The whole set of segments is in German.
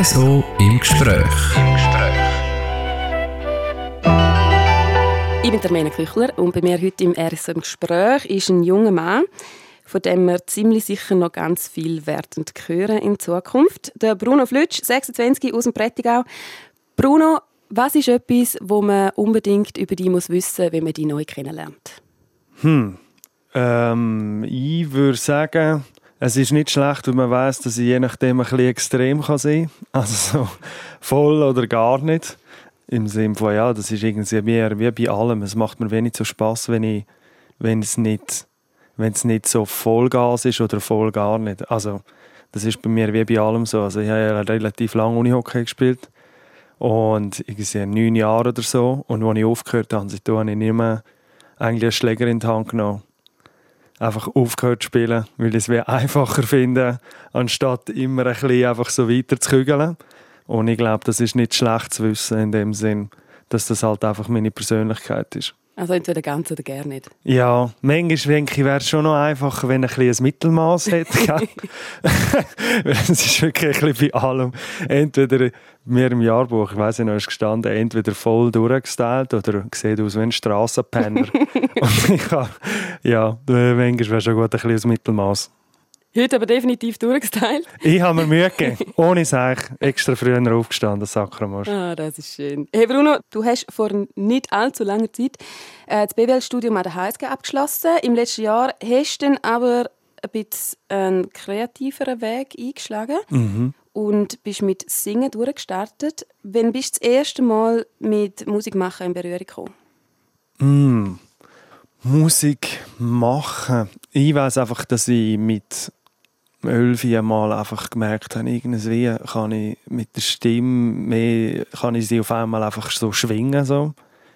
RSO im Gespräch. Im Gespräch. Ich bin der Mena Küchler und bei mir heute im RSO im Gespräch ist ein junger Mann, von dem wir ziemlich sicher noch ganz viel werden hören in Zukunft. Der Bruno Flütsch, 26 aus dem Prättigau. Bruno, was ist etwas, wo man unbedingt über dich muss wissen muss, wenn man dich neu kennenlernt? Hm. Ähm, ich würde sagen, es ist nicht schlecht, wenn man weiß, dass ich je nachdem ein bisschen extrem kann sein kann. Also so voll oder gar nicht. Im Sinne von, ja, das ist irgendwie mehr wie bei allem. Es macht mir wenig so Spass, wenn, ich, wenn, es nicht, wenn es nicht so Vollgas ist oder voll gar nicht. Also, das ist bei mir wie bei allem so. Also, ich habe ja relativ lange Unihockey gespielt. Und irgendwie neun Jahre oder so. Und als ich aufgehört habe, habe ich nicht mehr eigentlich einen Schläger in die Hand genommen einfach aufgehört zu spielen, weil ich es einfacher finde, anstatt immer ein bisschen einfach so weiter zu kügeln. Und ich glaube, das ist nicht schlecht zu wissen in dem Sinn, dass das halt einfach meine Persönlichkeit ist. Also entweder ganz oder gar nicht. Ja, manchmal denke ich, wäre es schon noch einfacher, wenn ein, ein Mittelmaß hätte. es ist wirklich ein bisschen bei allem. Entweder mir im Jahrbuch, ich weiß nicht, ist gestanden, entweder voll durchgestylt oder sieht aus wie ein Strassenpenner. Und ich habe, ja, manchmal wäre schon gut ein bisschen ein Mittelmaß. Heute aber definitiv durchgestylt. Ich habe mir Mühe gegeben. Ohne Sech. Extra früher aufgestanden, Sakramosch. Ah, das ist schön. Hey Bruno, du hast vor nicht allzu langer Zeit äh, das BWL-Studium an der HSG abgeschlossen. Im letzten Jahr hast du dann aber ein bisschen einen kreativeren Weg eingeschlagen mhm. und bist mit Singen durchgestartet. Wann bist du das erste Mal mit Musik machen in Berührung gekommen? Mm. Musik machen. Ich weiß einfach, dass ich mit elf Mal einfach gemerkt habe, irgendwie kann ich mit der Stimme mehr, kann ich sie auf einmal einfach so schwingen. So.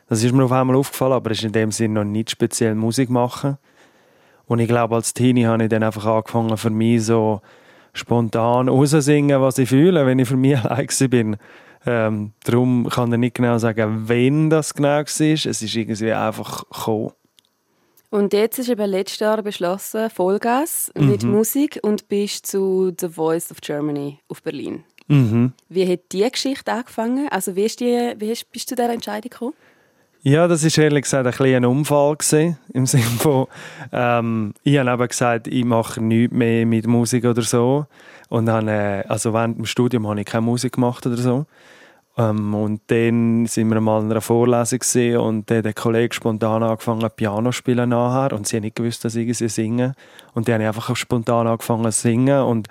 Das ist mir auf einmal aufgefallen, aber es ist in dem Sinne noch nicht speziell Musik machen. Und ich glaube, als Teenie habe ich dann einfach angefangen, für mich so spontan rauszusingen, was ich fühle, wenn ich für mich allein bin. Ähm, darum kann ich nicht genau sagen, wann das genau war. Es ist irgendwie einfach gekommen. Und jetzt ist eben letztes Jahr beschlossen, Vollgas mhm. mit Musik und bist zu The Voice of Germany auf Berlin. Mhm. Wie hat diese Geschichte angefangen? Also wie, die, wie bist du zu dieser Entscheidung gekommen? Ja, das war ehrlich gesagt ein, ein Unfall gewesen, im Sinne von, ähm, ich habe eben gesagt, ich mache nichts mehr mit Musik oder so. Und dann, äh, also während dem Studium habe ich keine Musik gemacht oder so. Ähm, und dann sind wir mal in einer Vorlesung und dann der Kollege spontan angefangen Piano zu spielen nachher und sie haben nicht gewusst, dass ich sie singen und die haben einfach spontan angefangen zu singen und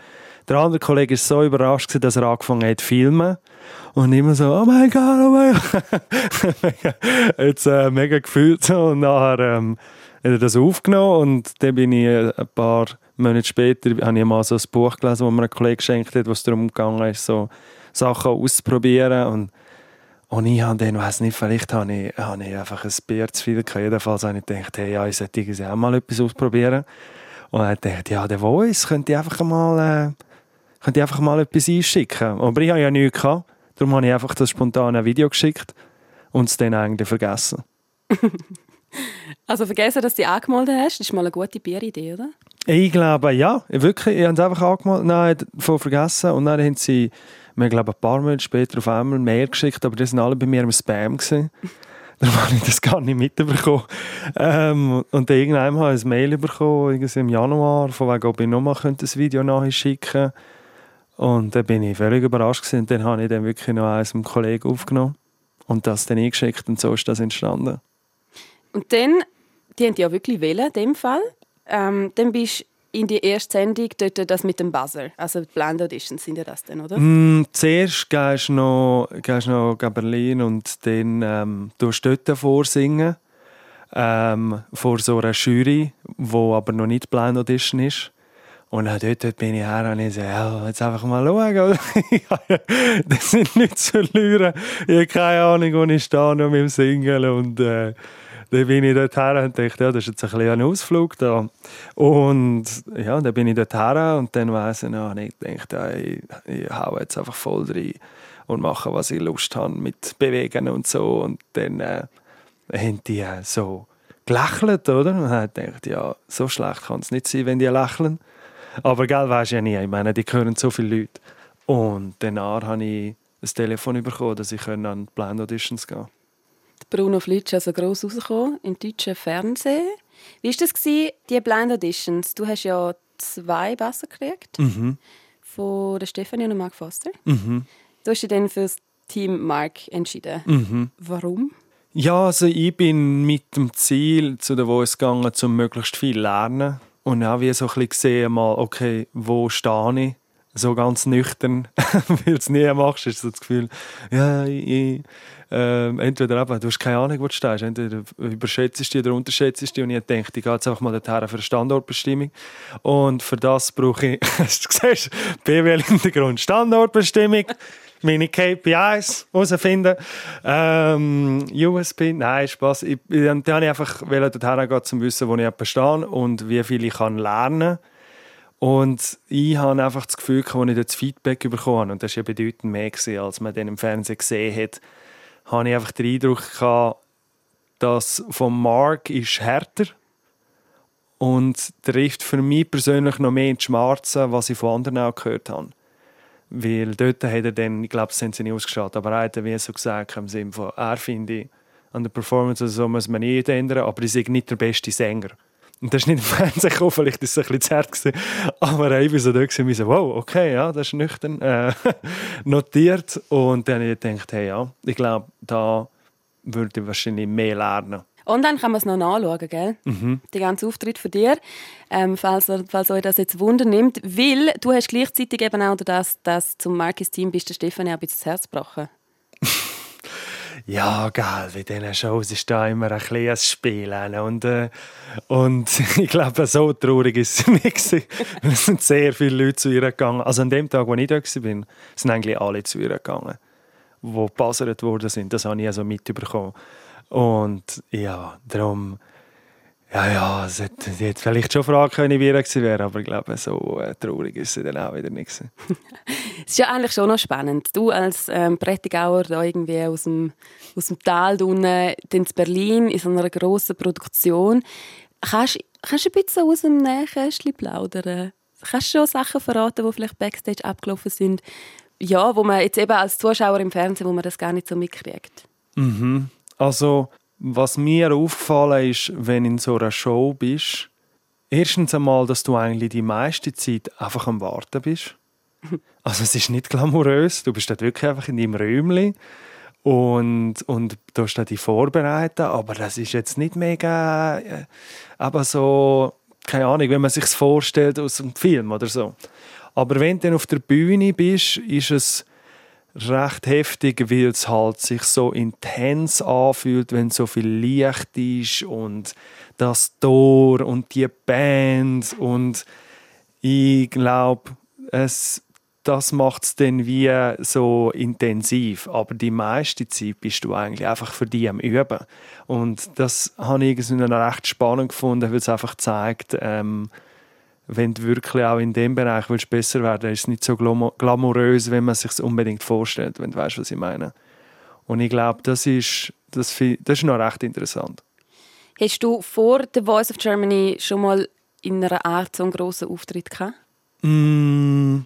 der andere Kollege ist so überrascht gewesen, dass er angefangen hat zu filmen und immer so oh mein Gott, oh mein Gott. Jetzt äh, mega gefühlt. Und nachher ähm, hat er das aufgenommen und dann bin ich äh, ein paar Monate später habe ich mal so ein Buch gelesen, das mir ein Kollege geschenkt hat, was darum gegangen ist so Sachen auszuprobieren. Und, und ich habe dann, weiß nicht, vielleicht habe ich, habe ich einfach ein Bier zu viel gehabt. Jedenfalls habe ich gedacht, hey, ja, ich sollte auch mal etwas ausprobieren. Und dann dachte ich, ja, der Voice könnte ich einfach mal, äh, könnte ich einfach mal etwas einschicken. Aber ich habe ja nichts gehabt. Darum habe ich einfach das spontane Video geschickt und es dann eigentlich vergessen. also vergessen, dass du dich angemeldet hast, das ist mal eine gute Bieridee, oder? Ich glaube, ja. Wirklich, ich habe es einfach angemeldet, nein, voll vergessen. Und dann haben sie wir glaube ein paar Monate später auf einmal mehr geschickt, aber die sind alle bei mir im Spam. Gewesen. Darum habe ich das gar nicht mitbekommen. Ähm, und dann irgendwann habe ich ein Mail bekommen, im Januar, von wegen, ob ich nochmal ein Video nachher schicken Und dann bin ich völlig überrascht gewesen. Und dann habe ich dann wirklich noch eins mit einem Kollegen aufgenommen und das dann eingeschickt und so ist das entstanden. Und dann, die haben ja wirklich wählen in dem Fall. Ähm, dann bist in die erste Sendung dort das mit dem Buzzer, also die Blind Auditions sind ja das dann, oder? Mm, zuerst gehst du noch, noch Berlin und dann ähm, tust du dort vorsingen ähm, vor so einer Jury, wo aber noch nicht Blind Audition ist. Und dann dort, dort bin ich her und ich so, ja, jetzt einfach mal schauen. das sind nicht zu verlieren. Ich habe keine Ahnung, wo ich stehe noch mit dem Singen und äh, dann bin ich dort her und dachte, ja, das ist jetzt ein, ein Ausflug da. Und ja, dann bin ich dort her und dann weiss ich noch, ich dachte, ja, ich, ich hau jetzt einfach voll rein und mache, was ich Lust habe mit Bewegen und so. Und dann äh, haben die äh, so gelächelt, oder? Und dann dachte ja, so schlecht kann es nicht sein, wenn die lächeln. Aber gell, weisst ja nie. Ich meine, die hören so viele Leute. Und danach habe ich ein Telefon bekommen, dass ich an die Blind Auditions gehen konnte. Bruno Flitsch also gross rausgekommen im deutschen Fernsehen. Wie war das, gewesen, die Blind Auditions? Du hast ja zwei Basser gekriegt. Mhm. Von der Stefanie und Mark Foster. Mhm. Du hast dich dann für das Team Mark entschieden. Mhm. Warum? Ja, also ich bin mit dem Ziel zu der Voice gegangen, um möglichst viel zu lernen. Und auch wie so ein bisschen gesehen, mal, okay, wo stehe ich? So ganz nüchtern, weil du es nie machst, ist so das Gefühl, ja, ich, äh, entweder eben, du hast keine Ahnung, wo du stehst, entweder überschätzt du oder unterschätzt du und ich denke, ich gehe jetzt einfach mal dorthin für eine Standortbestimmung und für das brauche ich, hast du gesehen, BWL-Hintergrund, Standortbestimmung, meine KPIs herausfinden. Ähm, USB, nein, Spaß. Ich, dann habe ich einfach dorthin gehen, um zu wissen, wo ich stehe und wie viel ich kann lernen kann. Und ich habe einfach das Gefühl, als ich das Feedback bekommen habe, und das war ja bedeutend mehr, gewesen, als man den im Fernsehen gesehen hat, habe ich einfach den Eindruck gehabt, dass von Mark ist härter und trifft für mich persönlich noch mehr in die Schmerzen, was ich von anderen auch gehört habe. Weil dort hat er dann, ich glaube, haben sie nicht ausgestrahlt, aber er hat wie so gesagt, im Sinne von, er finde, an der Performance so muss man nicht ändern, aber ich bin nicht der beste Sänger. Und das ist nicht im Fernsehen gekommen, vielleicht ist es ein bisschen zu hart gewesen. Aber ich war so da und so, wow, okay, ja, das ist nüchtern äh, notiert. Und dann habe ich gedacht, hey, ja, ich glaube, da würde ich wahrscheinlich mehr lernen. Und dann kann man es noch nachschauen, gell? Mhm. Der ganze Auftritt von dir, ähm, falls, falls euch das jetzt Wunder nimmt. Weil du hast gleichzeitig eben auch das, dass zum Markis-Team bist, der Stefan ja ein bisschen das Herz gebrochen. Ja, geil, bei diesen Shows ist da immer ein bisschen Spielen. Und, äh, und ich glaube, so traurig ist es nicht. es sind sehr viele Leute zu ihr gegangen. Also an dem Tag, wo ich da war, sind eigentlich alle zu ihr gegangen, die gepassert worden sind. Das habe ich also mitbekommen. Und ja, darum ja, ja, es hätte, sie hätte vielleicht schon fragen können, wie er gewesen wäre, aber ich glaube, so äh, traurig ist sie dann auch wieder nicht. es ist ja eigentlich schon noch spannend. Du als ähm, Prättigauer da irgendwie aus dem, aus dem Tal unten, in Berlin in so einer grossen Produktion. Kannst, kannst du ein bisschen aus dem Nähkästchen plaudern? Kannst du schon Sachen verraten, die vielleicht Backstage abgelaufen sind? Ja, wo man jetzt eben als Zuschauer im Fernsehen, wo man das gar nicht so mitkriegt. Mhm. Also was mir aufgefallen ist, wenn du in so einer Show bist, erstens einmal, dass du eigentlich die meiste Zeit einfach am Warten bist. Also es ist nicht glamourös, du bist dort wirklich einfach in deinem Räumchen und, und du hast dich vorbereiten, aber das ist jetzt nicht mega, äh, aber so, keine Ahnung, wenn man sich vorstellt aus einem Film oder so. Aber wenn du dann auf der Bühne bist, ist es recht heftig, weil es halt sich so intens anfühlt, wenn so viel Licht ist und das Tor und die Band und ich glaube, es das macht es dann wie so intensiv. Aber die meiste Zeit bist du eigentlich einfach für die am Üben. Und das habe ich irgendwie recht spannend gefunden, weil es einfach zeigt, ähm, wenn du wirklich auch in dem Bereich willst besser werden ist es nicht so glamourös, wenn man sich es unbedingt vorstellt, wenn du weißt, was ich meine. Und ich glaube, das ist, das, das ist noch recht interessant. Hast du vor The Voice of Germany schon mal in einer Art so einen grossen Auftritt gehabt? Mm,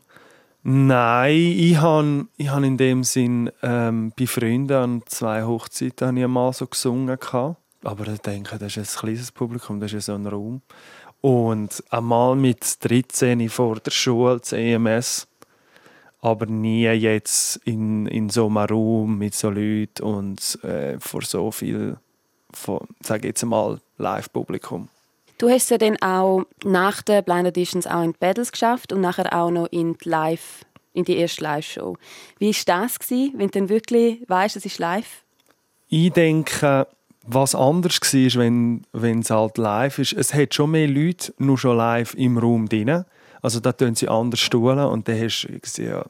nein, ich habe ich hab in dem Sinn ähm, bei Freunden an zwei Hochzeiten ich mal so gesungen. Gehabt. Aber ich denke, das ist ein kleines Publikum, das ist so ein Raum. Und einmal mit 13 vor der Schule, das EMS, aber nie jetzt in, in so einem Raum mit so Leuten und äh, vor so viel, sage jetzt mal, Live-Publikum. Du hast ja dann auch nach den Blind Auditions auch in die Battles geschafft und nachher auch noch in die Live, in die erste Live-Show. Wie war das, gewesen, wenn du dann wirklich weißt, es ist live? Ich denke, was anders war, wenn, wenn es halt live ist, es hat schon mehr Leute nur schon live im Raum drin. Also da tun sie anders stuhlen und dann hast du ja,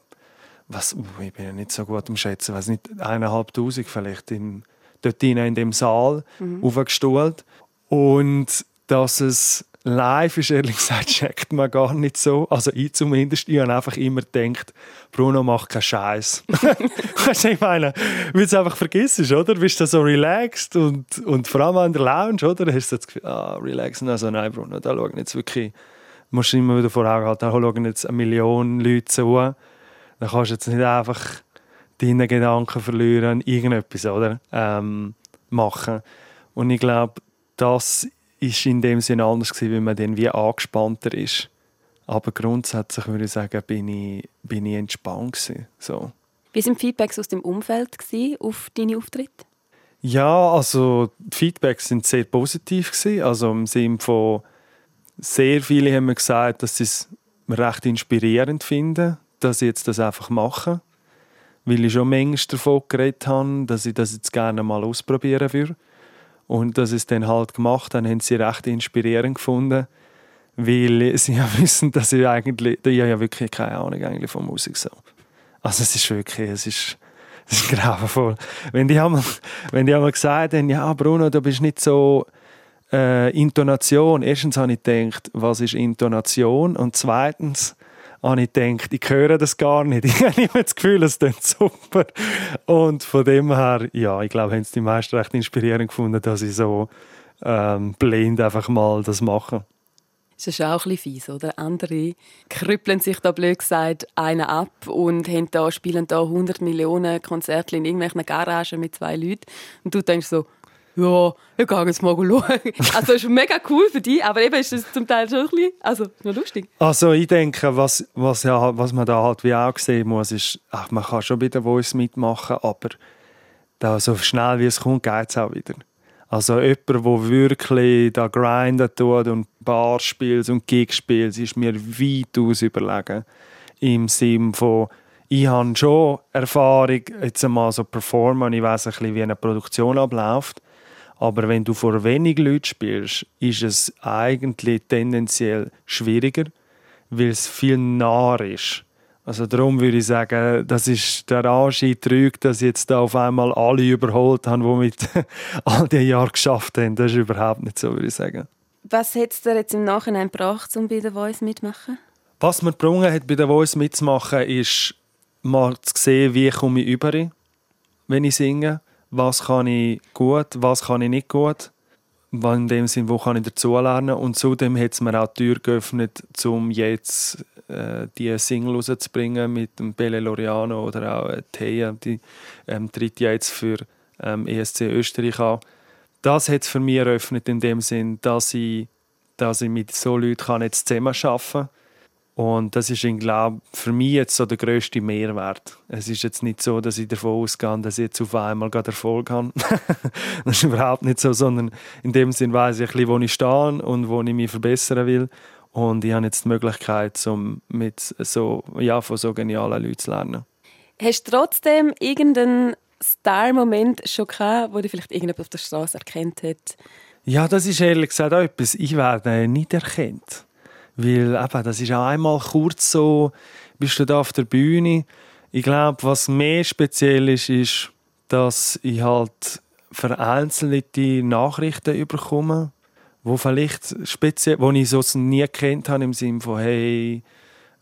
was, uh, ich bin ja nicht so gut am Schätzen, weiß nicht, eineinhalbtausend vielleicht in, dort drin in dem Saal mhm. aufgestuhlt. Und dass es live ist, ehrlich gesagt, checkt man gar nicht so. Also ich zumindest. Ich habe einfach immer gedacht, Bruno macht keinen Scheiß. weißt du, ich meine, weil du es einfach vergisst, oder? Du bist da so relaxed und, und vor allem in der Lounge, oder? Hast du das Gefühl, ah, relaxen. Also nein, Bruno, da schauen jetzt wirklich, musst du immer wieder vor Augen halten, da schauen jetzt eine Million Leute zu. dann kannst du jetzt nicht einfach deine Gedanken verlieren an irgendetwas, oder? Ähm, machen. Und ich glaube, das ist in dem Sinne anders gewesen, weil man dann wie angespannter ist. Aber grundsätzlich würde ich sagen, bin ich, bin ich entspannt gewesen, so. Wie waren Feedbacks aus dem Umfeld auf deine Auftritte? Ja, also die Feedbacks sind sehr positiv gewesen. Also im Sinne von sehr viele haben mir gesagt, dass sie es recht inspirierend finden, dass ich jetzt das einfach mache, weil ich schon manchmal davon geredet habe, dass ich das jetzt gerne mal ausprobieren würde. Und ich es dann halt gemacht habe, haben sie recht inspirierend gefunden, weil sie ja wissen, dass ich eigentlich, ich habe ja wirklich keine Ahnung eigentlich von Musik so. Also es ist wirklich, es ist, es ist grauenvoll. Wenn die haben, wenn die haben gesagt haben, ja Bruno, du bist nicht so äh, Intonation. Erstens habe ich gedacht, was ist Intonation? Und zweitens habe ich gedacht, ich höre das gar nicht. Ich habe immer das Gefühl, es klingt super. Und von dem her, ja, ich glaube, haben es die meisten recht inspirierend gefunden, dass ich so ähm, blind einfach mal das mache. Das ist auch ein fies, oder? Andere krüppeln sich da blöd gesagt einen ab und haben da, spielen da 100 Millionen Konzerte in irgendwelchen Garagen mit zwei Leuten. Und du denkst so, ja, ich gehe jetzt mal schauen. Also das ist mega cool für dich, aber eben ist das zum Teil schon ein bisschen, also nur lustig. Also ich denke, was, was, ja, was man da halt wie auch sehen muss, ist, ach, man kann schon bei der Voice mitmachen, aber da so schnell wie es kommt, geht es auch wieder. Also jemand, der wirklich da grinden tut und Bar spielt und Gig spielt, ist mir weitaus überlegen. Im Sinne von, ich habe schon Erfahrung, jetzt einmal so performen, ich weiß ein bisschen, wie eine Produktion abläuft. Aber wenn du vor wenig Leuten spielst, ist es eigentlich tendenziell schwieriger, weil es viel nah ist. Also darum würde ich sagen, das ist der Anschein trügt, dass jetzt da auf einmal alle überholt haben, die mit all den Jahren geschafft haben. Das ist überhaupt nicht so, würde ich sagen. Was es dir jetzt im Nachhinein gebracht, um bei der Voice mitzumachen? Was mir gebrungen hat, bei der Voice mitzumachen, ist mal zu sehen, wie komme ich über, wenn ich singe was kann ich gut, was kann ich nicht gut. In dem Sinne, wo kann ich dazulernen. Und zudem hat es mir auch die Tür geöffnet, um jetzt äh, die Single rauszubringen mit dem Belle Loriano oder auch äh, Thea, die ähm, tritt jetzt für ähm, ESC Österreich an. Das hat es für mich eröffnet in dem Sinn, dass ich, dass ich mit so Leuten kann jetzt zusammen arbeiten kann und das ist, glaube für mich jetzt so der grösste Mehrwert. Es ist jetzt nicht so, dass ich davon ausgehe, dass ich jetzt auf einmal gerade Erfolg habe. das ist überhaupt nicht so, sondern in dem Sinn weiß ich ein bisschen, wo ich stehe und wo ich mich verbessern will. Und ich habe jetzt die Möglichkeit, um mit so, ja, von so genialen Leuten zu lernen. Hast du trotzdem irgendeinen Star-Moment schon gehabt, wo dich vielleicht irgendjemand auf der Straße erkannt hat? Ja, das ist ehrlich gesagt auch etwas. Ich werde nicht erkannt. Weil eben, das ist auch einmal kurz so, bist du da auf der Bühne. Ich glaube, was mehr speziell ist, ist, dass ich halt vereinzelte Nachrichten bekomme, wo vielleicht speziell, wo ich so nie kennt habe im Sinne von hey,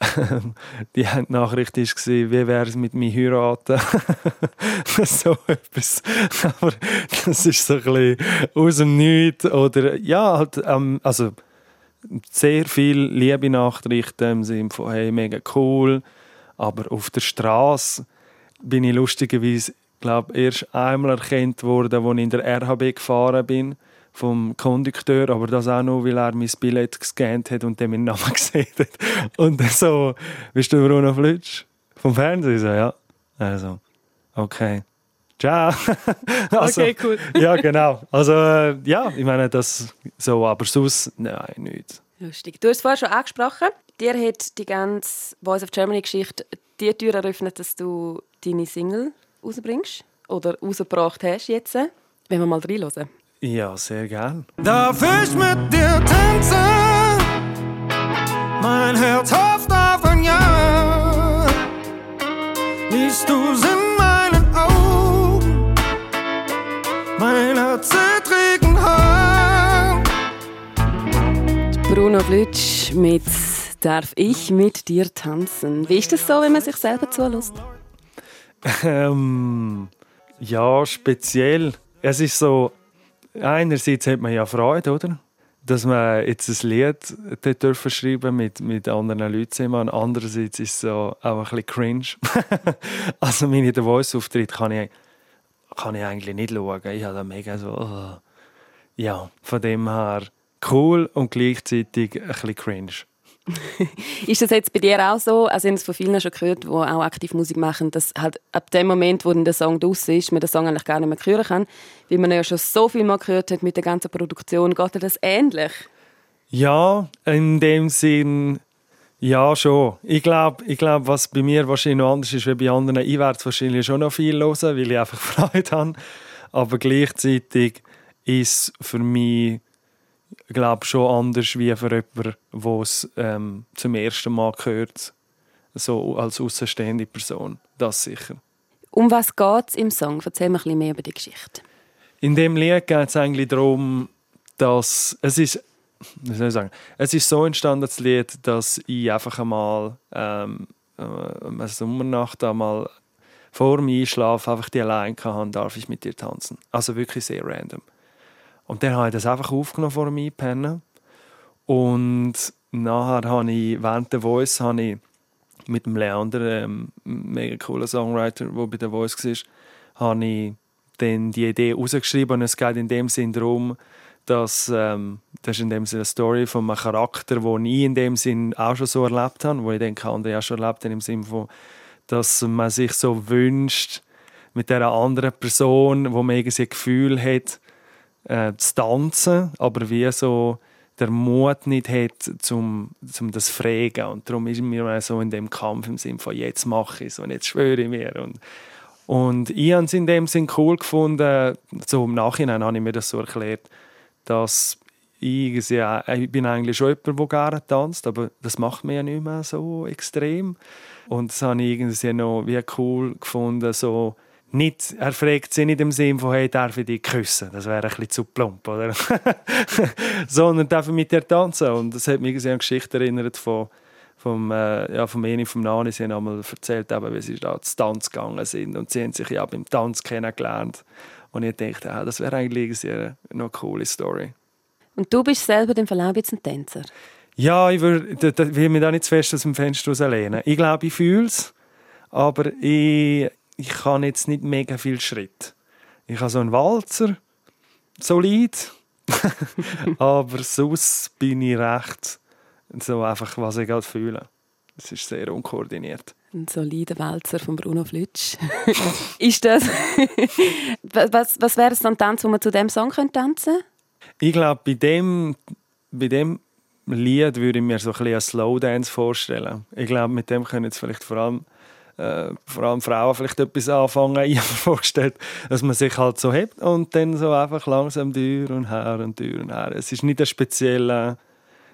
die Nachricht war, wie wäre es mit mir heiraten? so etwas. Aber das ist so ein bisschen aus dem Nichts. Oder ja, halt, ähm, also sehr viele liebe Nachrichten im Sinne von hey, mega cool. Aber auf der Straße bin ich lustigerweise glaube erst einmal erkannt worden, als ich in der RHB gefahren bin vom Kondukteur, aber das auch nur, weil er mein Billett gescannt hat und dann meinen Namen gesehen hat. Und so, bist du Bruno Flitsch? Vom Fernsehen? So, ja. Also, okay. Ciao. also, okay, cool. ja, genau. Also, ja, ich meine, das so, aber sonst, nein, nichts. Lustig. Du hast es vorher schon angesprochen. Dir hat die ganze Voice of Germany-Geschichte die Tür eröffnet, dass du deine Single rausbringst oder rausgebracht hast jetzt. Wenn wir mal reinhören. Ja, sehr gern. Darf ich mit dir tanzen? Mein Herz hofft auf ein Ja. Liest du's in Flitsch mit Darf ich mit dir tanzen? Wie ist das so, wenn man sich selber zulässt? Ähm, ja, speziell. Es ist so, einerseits hat man ja Freude, oder? dass man jetzt ein Lied dürfen schreiben mit, mit anderen Leuten zusammen. Andererseits ist es so auch ein bisschen cringe. also meine The Voice-Auftritt kann ich, kann ich eigentlich nicht schauen. Ich habe da mega so... Oh. Ja, von dem her cool und gleichzeitig ein bisschen cringe. ist das jetzt bei dir auch so? Also ich habe es von vielen schon gehört, die auch aktiv Musik machen, dass halt ab dem Moment, wo der Song draußen ist, man den Song eigentlich gar nicht mehr hören kann, weil man ja schon so viel mal gehört hat mit der ganzen Produktion. Geht dir das ähnlich? Ja, in dem Sinn ja, schon. Ich glaube, ich glaub, was bei mir wahrscheinlich noch anders ist als bei anderen, ich werde es wahrscheinlich schon noch viel hören, weil ich einfach Freude habe. Aber gleichzeitig ist für mich glaube schon anders wie für jemanden, der es ähm, zum ersten Mal hört, so als außenstehende Person. Das sicher. Um was geht es im Song? Erzähl mir ein bisschen mehr über die Geschichte. In dem Lied geht es eigentlich darum, dass es ist, wie soll ich sagen, es ist so entstanden, das Lied, dass ich einfach einmal ähm, äh, eine Sommernacht einmal vor dem Einschlafen einfach die allein hatte, darf ich mit dir tanzen. Also wirklich sehr random. Und dann habe ich das einfach aufgenommen vor dem Einpennen. Und nachher habe ich, während der Voice, habe ich mit dem Leander, ähm, mega cooler Songwriter, der bei der Voice war, habe ich dann die Idee rausgeschrieben. Und es geht in dem Sinn darum, dass ähm, das ist in dem Sinne eine Story von einem Charakter, den ich in dem Sinn auch schon so erlebt habe, wo ich denke, andere auch schon erlebt haben, im Sinne von, dass man sich so wünscht, mit dieser anderen Person, wo man irgendwie ein Gefühl hat, äh, zu tanzen, aber wie so der Mut nicht hat, zum, zum das zu fragen. Und darum ist mir so in dem Kampf im Sinne von jetzt mache ich es und jetzt schwöre ich mir. Und, und ich habe es in dem Sinn cool gefunden, so im Nachhinein habe ich mir das so erklärt, dass ich, ich bin eigentlich schon jemand, der gerne tanzt, aber das macht mir ja nicht mehr so extrem. Und das habe ich irgendwie noch wie cool gefunden, so nicht, er fragt sie nicht im Sinne von, hey, darf ich dich küssen? Das wäre ein bisschen zu plump, oder? Sondern darf ich mit dir tanzen? Und das hat mich an eine Geschichte erinnert von, vom, äh, ja, vom Eni vom Nani. Sie haben einmal erzählt, eben, wie sie da zu Tanz gegangen sind. Und sie haben sich ja beim Tanz kennengelernt. Und ich dachte, ah, das wäre eigentlich eine, eine coole Story. Und du bist selber im Verlauf jetzt ein Tänzer? Ja, ich will, will mich da nicht zu fest aus dem Fenster rauslehnen. Ich glaube, ich fühle es, aber ich, ich kann jetzt nicht mega viel Schritt. Ich habe so einen Walzer, solid, aber sonst bin ich recht so einfach, was ich gerade fühle. Es ist sehr unkoordiniert. Ein solider Walzer von Bruno Flütsch. ist das? was was wäre es dann Tanz, wo man zu dem Song tanzen könnte? Ich glaube, bei dem, bei dem Lied würde ich mir so ein bisschen einen Slowdance vorstellen. Ich glaube, mit dem können jetzt vielleicht vor allem äh, vor allem Frauen vielleicht etwas anfangen. Ich habe mir vorgestellt, dass man sich halt so hebt und dann so einfach langsam Tür und her und Tür und her. Es ist nicht ein spezieller,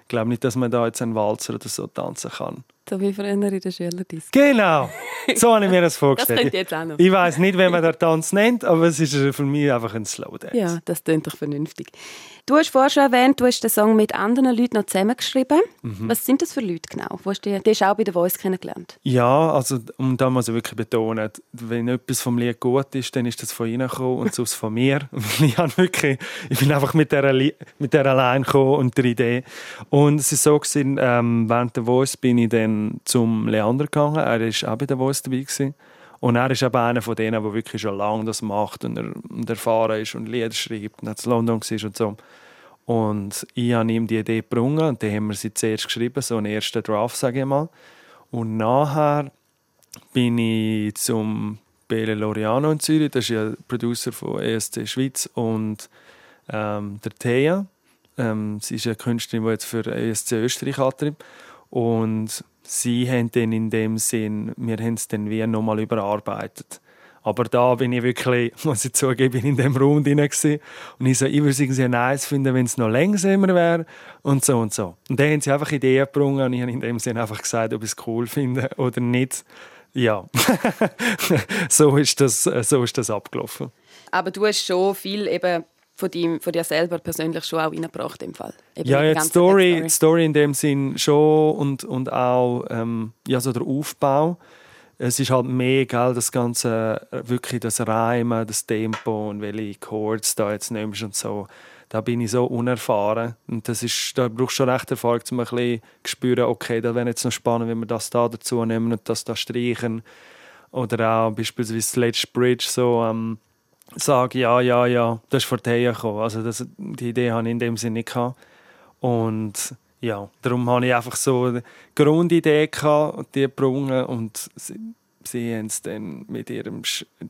ich glaube nicht, dass man da jetzt einen Walzer oder so tanzen kann. So wie früher in der Schülerdisco. Genau, so habe ich mir das vorgestellt. das jetzt auch noch. Ich weiß nicht, wie man den Tanz nennt, aber es ist für mich einfach ein Slowdance. Ja, das klingt doch vernünftig. Du hast vorher schon erwähnt, du hast den Song mit anderen Leuten noch zusammengeschrieben. Mhm. Was sind das für Leute genau? Wo hast du, die hast auch bei der Voice kennengelernt? Ja, also um da mal so wirklich betonen, wenn etwas vom Lied gut ist, dann ist das von ihnen gekommen und sonst von mir. ich, wirklich, ich bin einfach mit der, mit der allein gekommen und der Idee. Und es ist so gewesen, ähm, während der Voice bin ich dann zum Leander gegangen. Er war auch bei der Voice dabei gewesen. Und er ist eben einer von denen, der wirklich schon lange das macht und, er, und erfahren ist und Lieder schreibt und in London war und so. Und ich habe ihm die Idee gebracht und dann haben wir sie zuerst geschrieben, so einen ersten Draft, sage ich mal. Und nachher bin ich zum Bele Loriano in Zürich, das ist ja Producer von ESC Schweiz und ähm, der Thea. Ähm, sie ist eine Künstlerin, die jetzt für ESC Österreich antritt. Und sie haben dann in dem Sinn, wir haben es dann wie nochmal überarbeitet. Aber da bin ich wirklich, muss ich zugeben, in dem Raum drin gewesen. Und ich so, ich würde es irgendwie nice finden, wenn es noch langsamer wäre und so und so. Und dann haben sie einfach Ideen gebrungen und ich habe in dem Sinn einfach gesagt, ob ich es cool finde oder nicht. Ja, so, ist das, so ist das abgelaufen. Aber du hast schon viel eben von, dir, von dir selber persönlich schon auch reingebracht im Fall. Eben ja, ja die Story, Story in dem Sinn schon und, und auch ähm, ja, so der Aufbau. Es ist halt mehr, gell, das ganze, wirklich das Reimen, das Tempo und welche Chords da jetzt nimmst und so. da bin ich so unerfahren. Und das ist, da brauchst du schon recht Erfahrung, um ein bisschen zu spüren, okay, da wäre jetzt noch spannend, wenn wir das da dazu nehmen und das da streichen. Oder auch beispielsweise Sledge Bridge so ähm, sagen, ja, ja, ja, das ist von dir gekommen. Also das, die Idee hatte ich in dem Sinne nicht. Gehabt. Und ja, darum hatte ich einfach so eine Grundidee gehabt, die gebrungen und sie, sie haben es dann mit ihrem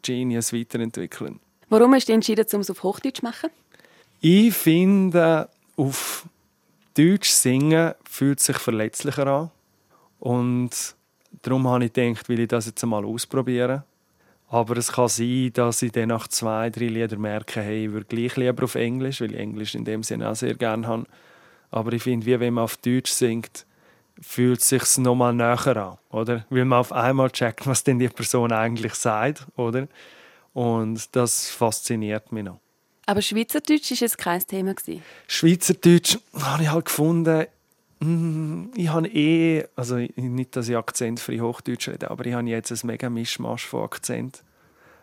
Genius weiterentwickelt. Warum hast du entschieden, um es auf Hochdeutsch zu machen? Ich finde, auf Deutsch singen fühlt sich verletzlicher an. Und darum habe ich gedacht, will ich das jetzt einmal ausprobieren. Aber es kann sein, dass ich dann nach zwei, drei Liedern merke, hey, ich würde gleich lieber auf Englisch, weil ich Englisch in dem Sinne auch sehr gerne habe. Aber ich finde, wie wenn man auf Deutsch singt, fühlt es sich nochmal näher an, oder? Weil man auf einmal checkt, was denn die Person eigentlich sagt, oder? Und das fasziniert mich noch. Aber Schweizerdeutsch war jetzt kein Thema. Schweizerdeutsch habe ich halt gefunden, ich habe eh, also nicht, dass ich akzentfrei Hochdeutsch rede, aber ich habe jetzt ein mega Mischmasch von Akzent.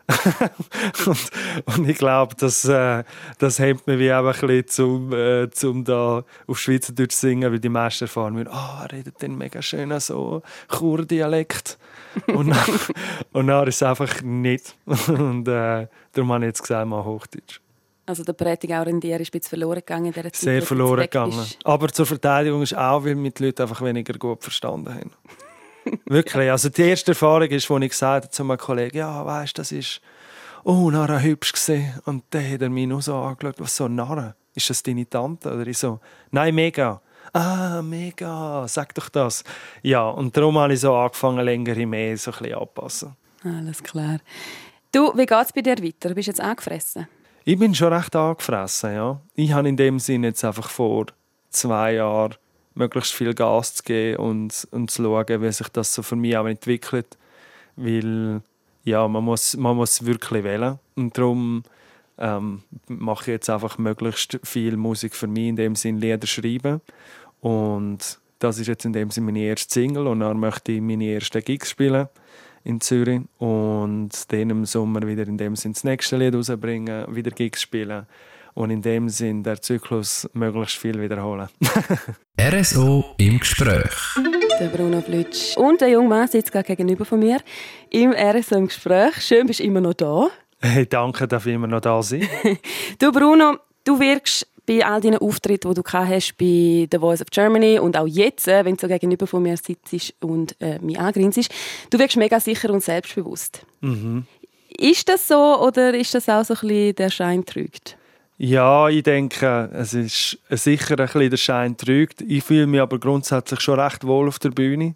und, und, ich glaube, das, äh, das hemmt mir wie auch ein bisschen, zum, äh, zum da auf Schweizerdeutsch singen, weil die meisten erfahren müssen, ah, oh, redet dann mega schön so Churdialekt. und, dann, und dann ist es einfach nicht. Und äh, darum habe ich jetzt gesagt, mal Hochdeutsch. Also der Prätigauer in dir ist ein bisschen verloren gegangen in dieser Zeit. Sehr verloren gegangen. Aber zur Verteidigung ist auch, weil wir die Leute einfach weniger gut verstanden haben. Wirklich. Also die erste Erfahrung ist, als ich gesagt habe zu meinem Kollegen, ja, weißt, du, das ist oh, Nara hübsch gesehen. Und dann hat er mich nur so angeschaut, was so Nara? Ist das deine Tante? Oder ich so, nein, mega. Ah, mega, sag doch das. Ja, und darum habe ich so angefangen, länger mehr so ein bisschen anpassen. Alles klar. Du, wie geht es bei dir weiter? Bist du jetzt angefressen? Ich bin schon recht angefressen, ja. Ich habe in dem Sinne jetzt einfach vor zwei Jahren möglichst viel Gas zu geben und, und zu schauen, wie sich das so für mich auch entwickelt. Weil ja, man muss, man muss wirklich wählen. Und darum ähm, mache ich jetzt einfach möglichst viel Musik für mich, in dem Sinne Lieder schreiben. Und das ist jetzt in dem Sinne meine erste Single und dann möchte ich meine ersten Gigs spielen in Zürich und dann im Sommer wieder in dem Sinn das nächste Lied rausbringen, wieder Gigs spielen und in dem Sinn der Zyklus möglichst viel wiederholen. RSO im Gespräch. Der Bruno Flitsch und der junge Mann sitzt gerade gegenüber von mir im RSO im Gespräch. Schön, bist du immer noch da. Hey, danke, dass ich immer noch da sein. du Bruno, du wirkst bei all deinen Auftritten, die du hast bei The Voice of Germany und auch jetzt, äh, wenn du so gegenüber von mir sitzt und äh, mich angrinst, du wirkst mega sicher und selbstbewusst. Mhm. Ist das so oder ist das auch so ein bisschen der Schein trügt? Ja, ich denke, es ist sicher ein bisschen der Schein trügt. Ich fühle mich aber grundsätzlich schon recht wohl auf der Bühne.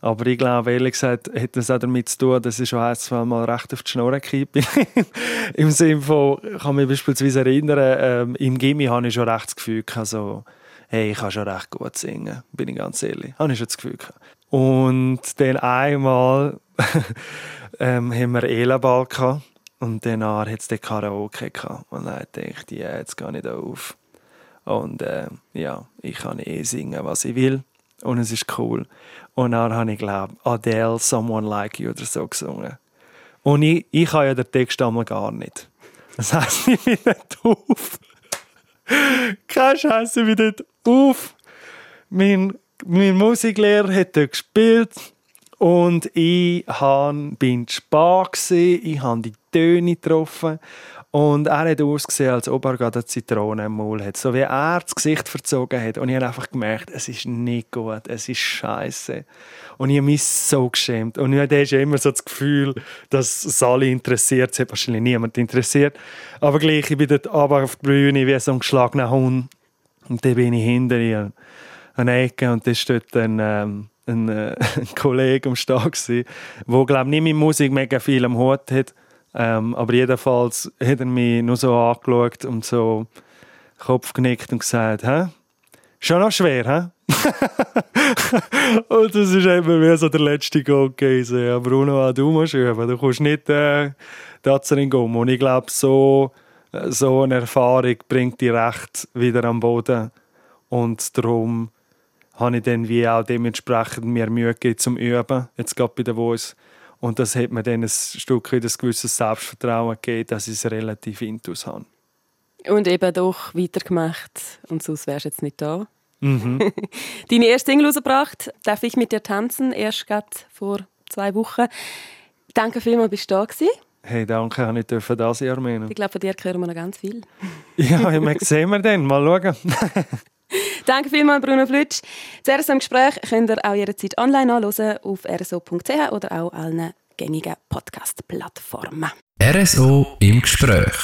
Aber ich glaube, ehrlich gesagt, hat das auch damit zu tun, dass ich schon ein, zwei Mal recht auf die Schnur bin. Im Sinne von, ich kann mich beispielsweise erinnern, ähm, im Gimmi hatte ich schon recht das Gefühl, also, hey, ich kann schon recht gut singen, bin ich ganz ehrlich. Habe ich schon das Gefühl gehabt. Und dann einmal ähm, haben wir Elaball gehabt. Und dann hat es den Karaoke gehabt. Und dann dachte ich, ja, jetzt gehe ich da auf. Und äh, ja, ich kann eh singen, was ich will. Und es ist cool. Und dann habe ich, glaube Adele, Someone Like You oder so gesungen. Und ich, ich habe ja den Text einmal gar nicht. Das heisst, ich bin nicht auf. Keine Scheiße, ich bin nicht auf. Mein, mein Musiklehrer hat dort gespielt. Und ich bin spät, ich habe die Töne getroffen. Und er hat ausgesehen, als ob er gerade eine Zitrone im Maul hat. So wie er das Gesicht verzogen hat. Und ich habe einfach gemerkt, es ist nicht gut, es ist scheiße. Und ich habe mich so geschämt. Und ich hatte immer so das Gefühl, dass es alle interessiert. Es hat wahrscheinlich niemand interessiert. Aber gleich, ich bin dort auf der Bühne wie so ein geschlagener Hund. Und dann bin ich hinter ihr an der Ecke und da steht dann ähm, ein, äh, ein Kollege am Start der, glaube ich, nicht mit Musik mega viel am Hut hat. Ähm, aber jedenfalls hat er mich nur so angeschaut und so Kopf genickt und gesagt, hä? Schon noch schwer, hä? und das ist eben wie so der letzte Gong gewesen. Ja, Bruno, du musst üben. Du kannst nicht äh, Tatzerin gehen. Und ich glaube, so, so eine Erfahrung bringt dich recht wieder am Boden. Und darum habe ich dann wie auch dementsprechend mehr Mühe gegeben zum Üben. Jetzt gerade bei der Voice. Und das hat mir dann ein Stück weit ein gewisses Selbstvertrauen gegeben, dass ich es relativ intus habe. Und eben doch weitergemacht. Und sonst wärst du jetzt nicht da. Mhm. Deine erste Single rausgebracht, «Darf ich mit dir tanzen?» Erst gerade vor zwei Wochen. Danke vielmals, bist du da gewesen. Hey, danke, ich dürfen das Jahr meinen. Ich glaube, von dir hören wir noch ganz viel. Ja, wir sehen wir dann. Mal schauen. Danke vielmals, Bruno Flutsch. Das RSO im Gespräch könnt ihr auch jederzeit online anhören auf rso.ch oder auch allen gängigen Podcast-Plattformen. RSO im Gespräch.